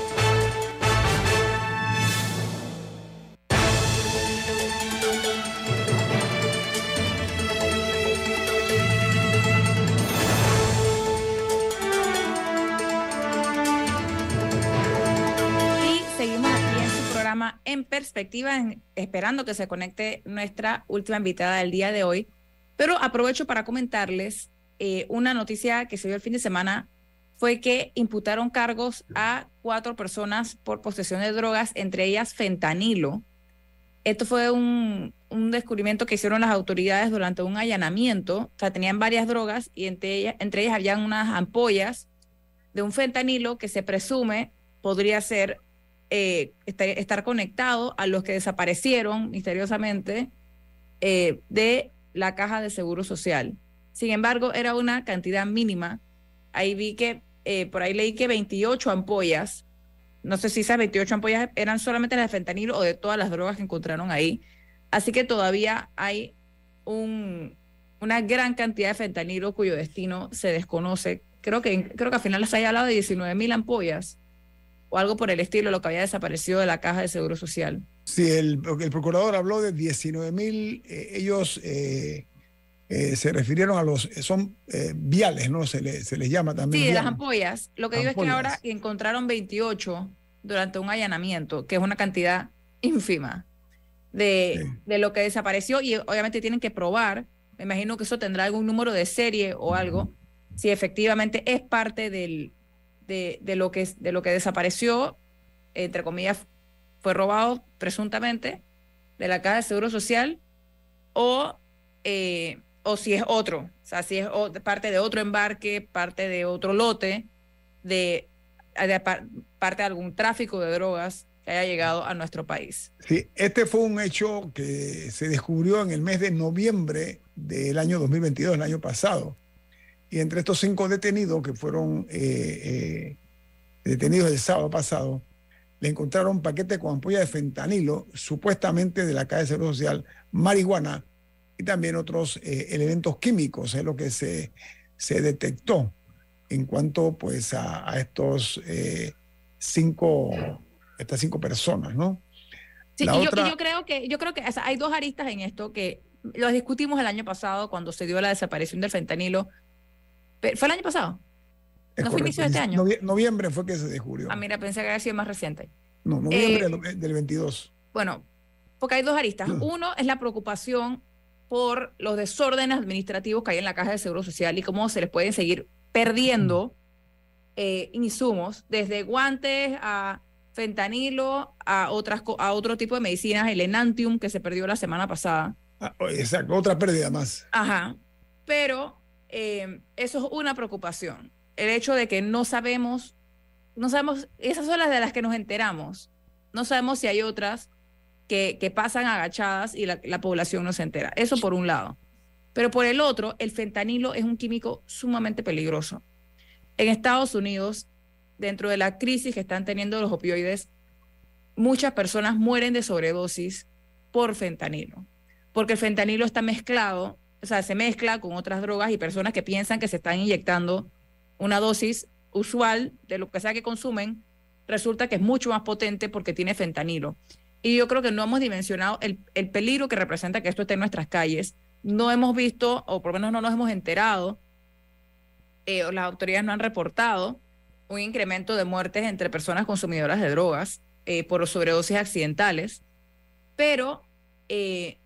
En Perspectiva, esperando que se conecte nuestra última invitada del día de hoy. Pero aprovecho para comentarles eh, una noticia que se dio el fin de semana, fue que imputaron cargos a cuatro personas por posesión de drogas, entre ellas fentanilo. Esto fue un, un descubrimiento que hicieron las autoridades durante un allanamiento. O sea, tenían varias drogas y entre ellas, entre ellas habían unas ampollas de un fentanilo que se presume podría ser eh, estar, conectado a los que desaparecieron misteriosamente eh, de la caja de seguro social. Sin embargo, era una cantidad mínima. Ahí vi que, eh, por ahí leí que 28 ampollas, no sé si esas 28 ampollas eran solamente las de fentanilo o de todas las drogas que encontraron ahí. Así que todavía hay un, una gran cantidad de fentanilo cuyo destino se desconoce. Creo que, creo que al final se haya hablado de 19 mil ampollas o algo por el estilo, lo que había desaparecido de la caja de seguro social. Sí, el, el procurador habló de 19 mil, eh, ellos eh, eh, se refirieron a los, son viales, ¿no? Se, le- se les llama también. Sí, de las ampollas. Lo que digo es que ahora encontraron 28 durante un allanamiento, que es una cantidad ínfima de, de lo que desapareció y obviamente tienen que probar, me imagino que eso tendrá algún número de serie o algo, si efectivamente es parte del, de, de lo que, de lo que desapareció, entre comillas, fue robado presuntamente de la caja de seguro social o, eh, o si es otro, o sea, si es parte de otro embarque, parte de otro lote, de, de par- parte de algún tráfico de drogas que haya llegado a nuestro país. Sí, este fue un hecho que se descubrió en el mes de noviembre del año 2022, el año pasado. Y entre estos cinco detenidos que fueron eh, eh, detenidos el sábado pasado, le encontraron un paquete con ampollas de fentanilo, supuestamente de la caja de seguro social, marihuana y también otros eh, elementos químicos, es lo que se, se detectó en cuanto pues a, a estos cinco, estas cinco personas, ¿no? Sí, y, yo, otra- yo creo que, yo creo que o sea, hay dos aristas en esto que los discutimos el año pasado cuando se dio la desaparición del fentanilo. ¿Fue el año pasado? Es ¿No fue inicio de este año? Novie- noviembre fue que se descubrió. Ah, mira, pensé que había sido más reciente. No, noviembre Eh, del- del 22. Bueno, porque hay dos aristas. Uno es la preocupación por los desórdenes administrativos que hay en la caja de seguro social y cómo se les pueden seguir perdiendo eh, insumos, desde guantes a fentanilo, a, otras, a otro tipo de medicinas, el enantium que se perdió la semana pasada. Ah, exacto, otra pérdida más. Ajá. Pero eh, eso es una preocupación. El hecho de que no sabemos, no sabemos, esas son las de las que nos enteramos. No sabemos si hay otras que, pasan agachadas y la, la población no se entera. Eso por un lado. Pero por el otro, el fentanilo es un químico sumamente peligroso. En Estados Unidos, dentro de la crisis que están teniendo los opioides, muchas personas mueren de sobredosis por fentanilo, porque el fentanilo está mezclado o sea, se mezcla con otras drogas y personas que piensan que se están inyectando una dosis usual de lo que sea que consumen, resulta que es mucho más potente porque tiene fentanilo. Y yo creo que no hemos dimensionado el, el peligro que representa que esto esté en nuestras calles. No hemos visto, o por lo menos no nos hemos enterado, eh, o las autoridades no han reportado un incremento de muertes entre personas consumidoras de drogas eh, por sobredosis accidentales, pero, eh,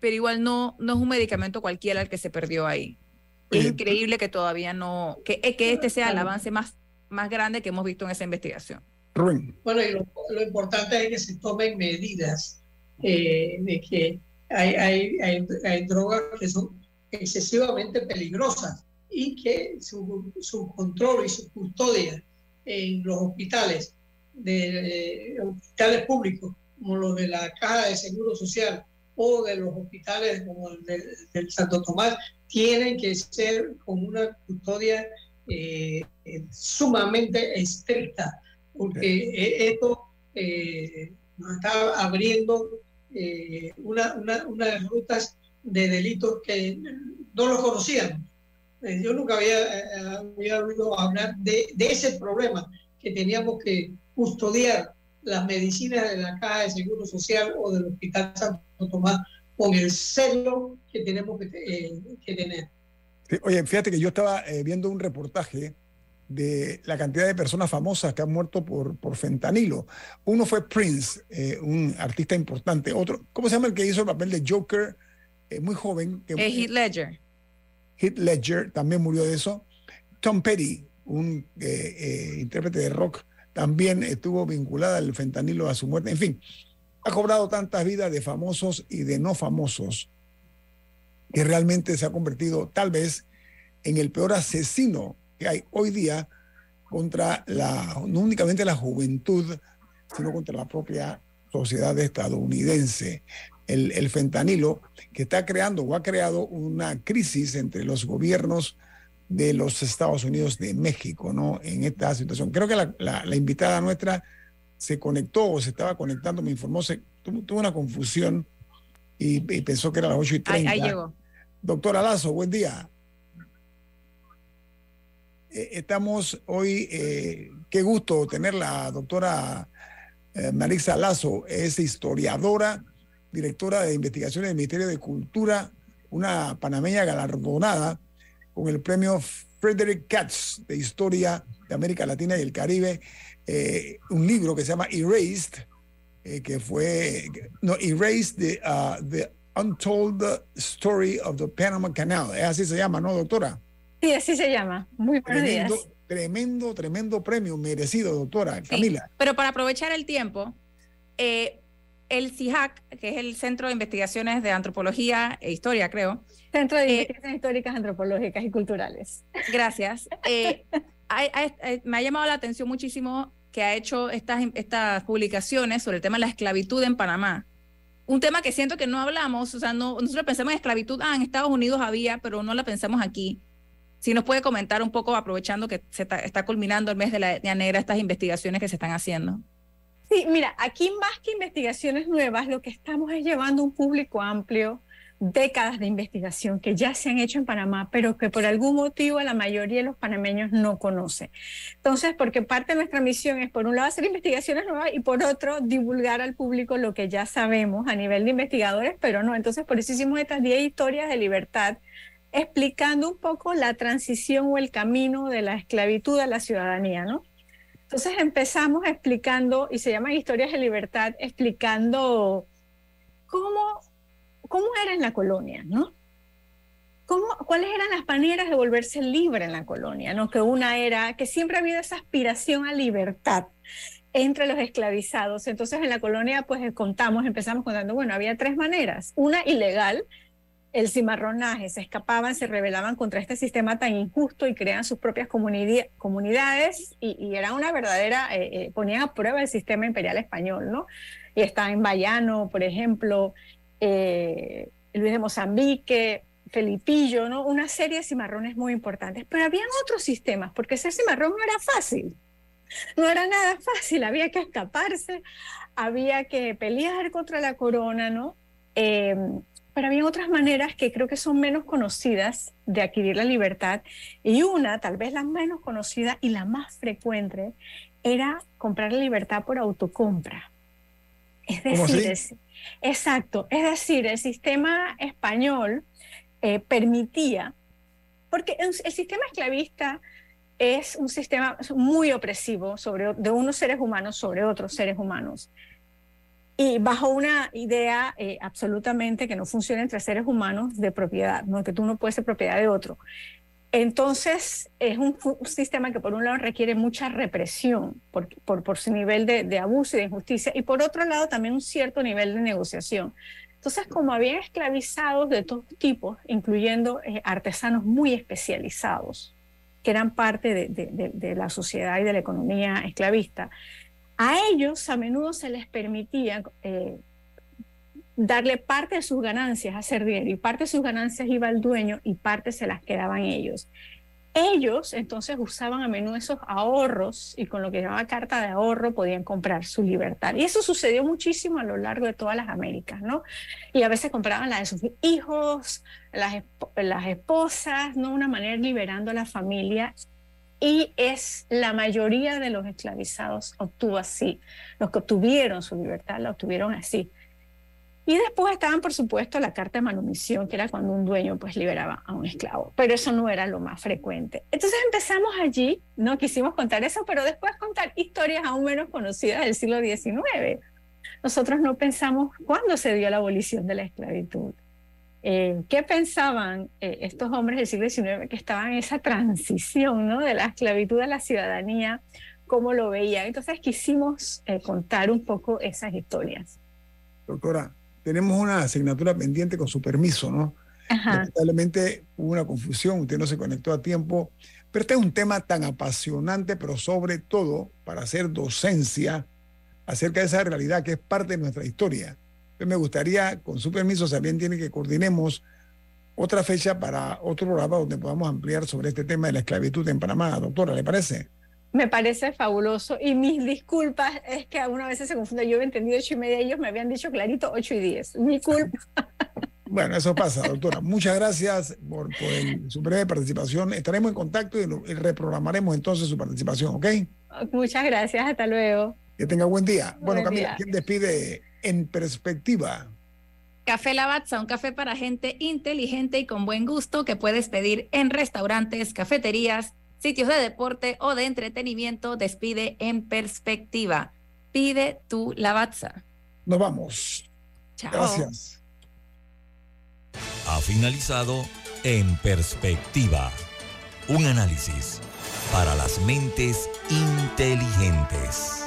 pero igual no, no es un medicamento cualquiera el que se perdió ahí. Es increíble que todavía no, que, que este sea el avance más, más grande que hemos visto en esa investigación. Bueno, y lo, lo, importante es que se tomen medidas eh, de que hay, hay, hay, hay, drogas que son excesivamente peligrosas y que su, su control y su custodia en los hospitales, de, eh, hospitales públicos, como los de la Caja de Seguro Social o de los hospitales como el del Santo Tomás, tienen que ser con una custodia eh, sumamente estricta porque e, esto eh, nos está abriendo eh, una, una, unas rutas de delitos que no los conocíamos. Eh, yo nunca había, había oído hablar de, de, ese problema, que teníamos que custodiar las medicinas de la Caja de Seguro Social o del Hospital Santo Tomás con el celo que tenemos que, que tener. oye, fíjate que yo estaba viendo un reportaje de la cantidad de personas famosas que han muerto por, por fentanilo. Uno fue Prince, eh, un artista importante. Otro, ¿cómo se llama el que hizo el papel de Joker? Eh, muy joven. Que, Heath Ledger. Heath Ledger también murió de eso. Tom Petty, un eh, intérprete de rock, también estuvo vinculada al fentanilo a su muerte. En fin, ha cobrado tantas vidas de famosos y de no famosos que realmente se ha convertido tal vez en el peor asesino que hay hoy día contra la, no únicamente la juventud, sino contra la propia sociedad estadounidense. El, el, fentanilo, que está creando o ha creado una crisis entre los gobiernos de los Estados Unidos de México, ¿no? En esta situación. Creo que la, la, invitada nuestra se conectó o se estaba conectando, me informó, se, tuvo, una confusión y, pensó que era las 8 y 30. Ahí, ahí llegó. Doctora Lazo, buen día. Eh, estamos hoy, eh, qué gusto tener la doctora eh, Marisa Lazo, es historiadora, directora de investigaciones del Ministerio de Cultura, una panameña galardonada con el premio Frederick Katz de Historia de América Latina y el Caribe, un libro que se llama Erased, que fue, no, Erased, the, uh, the Untold Story of the Panama Canal, así se llama, ¿no, doctora? Sí, así se llama. Muy buenos tremendo, días. Tremendo, tremendo premio merecido, doctora Camila. pero para aprovechar el tiempo, eh, el CIHAC, que es el Centro de Investigaciones de Antropología e Historia, creo. Centro de eh, Investigaciones Históricas, Antropológicas y Culturales. Gracias. Eh, me ha llamado la atención muchísimo que ha hecho estas, estas publicaciones sobre el tema de la esclavitud en Panamá. Un tema que siento que no hablamos, o sea, no, nosotros pensamos en esclavitud, ah, en Estados Unidos había, pero no la pensamos aquí. Si nos puede comentar un poco, aprovechando que se está, culminando el mes de la etnia negra, estas investigaciones que se están haciendo. Sí, mira, aquí más que investigaciones nuevas, lo que estamos es llevando un público amplio, décadas de investigación que ya se han hecho en Panamá, pero que por algún motivo la mayoría de los panameños no conocen. Entonces, porque parte de nuestra misión es, por un lado, hacer investigaciones nuevas y por otro, divulgar al público lo que ya sabemos a nivel de investigadores, pero no. Entonces, por eso hicimos estas 10 historias de libertad explicando un poco la transición o el camino de la esclavitud a la ciudadanía, ¿no? Entonces empezamos explicando, y se llaman historias de libertad, explicando cómo, cómo era en la colonia, ¿no? ¿Cómo, ¿Cuáles eran las maneras de volverse libre en la colonia? ¿no? Que una era que siempre ha habido esa aspiración a libertad entre los esclavizados. Entonces en la colonia pues contamos, empezamos contando, bueno, había tres maneras. Una ilegal, el cimarronaje, se escapaban, se rebelaban contra este sistema tan injusto y crean sus propias comunidades y, era una verdadera, eh, eh, ponían a prueba el sistema imperial español, ¿no? Y está en Bayano, por ejemplo, eh, Luis de Mozambique, Felipillo, ¿no? Una serie de cimarrones muy importantes, pero habían otros sistemas, porque ser cimarrón no era fácil. No era nada fácil, había que escaparse, había que pelear contra la corona, ¿no? Pero había otras maneras que creo que son menos conocidas de adquirir la libertad. Y una, tal vez la menos conocida y la más frecuente, era comprar la libertad por autocompra. Es decir, exacto, es decir, el sistema español eh, permitía, porque el sistema esclavista es un sistema muy opresivo sobre, de unos seres humanos sobre otros seres humanos. Y bajo una idea eh, absolutamente que no funciona entre seres humanos de propiedad, ¿no? que tú no puedes ser propiedad de otro. Entonces, es un, sistema que por un lado requiere mucha represión por, por, su nivel de, abuso y de injusticia, y por otro lado también un cierto nivel de negociación. Entonces, como habían esclavizados de todos tipos, incluyendo eh, artesanos muy especializados, que eran parte de, de, la sociedad y de la economía esclavista, a ellos a menudo se les permitía eh, darle parte de sus ganancias a hacer dinero y parte de sus ganancias iba al dueño y parte se las quedaban ellos. Ellos entonces usaban a menudo esos ahorros y con lo que llamaba carta de ahorro podían comprar su libertad. Y eso sucedió muchísimo a lo largo de todas las Américas, ¿no? Y a veces compraban la de sus hijos, las, las esposas, ¿no? Una manera liberando a la familia y es la mayoría de los esclavizados obtuvo así. Los que obtuvieron su libertad la obtuvieron así. Y después estaban, por supuesto, la carta de manumisión, que era cuando un dueño pues liberaba a un esclavo, pero eso no era lo más frecuente. Entonces empezamos allí, no quisimos contar eso, pero después contar historias aún menos conocidas del siglo XIX. Nosotros no pensamos cuándo se dio la abolición de la esclavitud. Eh, ¿Qué pensaban eh, estos hombres del siglo XIX que estaban en esa transición ¿no? de la esclavitud a la ciudadanía? ¿Cómo lo veían? Entonces quisimos eh, contar un poco esas historias. Doctora, tenemos una asignatura pendiente con su permiso, ¿no? Lamentablemente hubo una confusión, usted no se conectó a tiempo, pero este es un tema tan apasionante, pero sobre todo para hacer docencia acerca de esa realidad que es parte de nuestra historia. Entonces me gustaría, con su permiso, también tiene que coordinemos otra fecha para otro programa donde podamos ampliar sobre este tema de la esclavitud en Panamá. Doctora, ¿le parece? Me parece fabuloso y mis disculpas es que algunas veces se confunde. Yo he entendido ocho y media, ellos me habían dicho clarito ocho y diez. Mi culpa. Bueno, eso pasa, doctora. Muchas gracias por, su breve participación. Estaremos en contacto y, reprogramaremos entonces su participación, ¿ok? Muchas gracias, hasta luego. Que tenga buen día. Bueno, Camila, ¿quién despide en perspectiva? Café Lavazza, un café para gente inteligente y con buen gusto que puedes pedir en restaurantes, cafeterías, sitios de deporte o de entretenimiento, despide en perspectiva. Pide tu Lavazza. Nos vamos. Chao. Gracias. Ha finalizado En Perspectiva. Un análisis para las mentes inteligentes.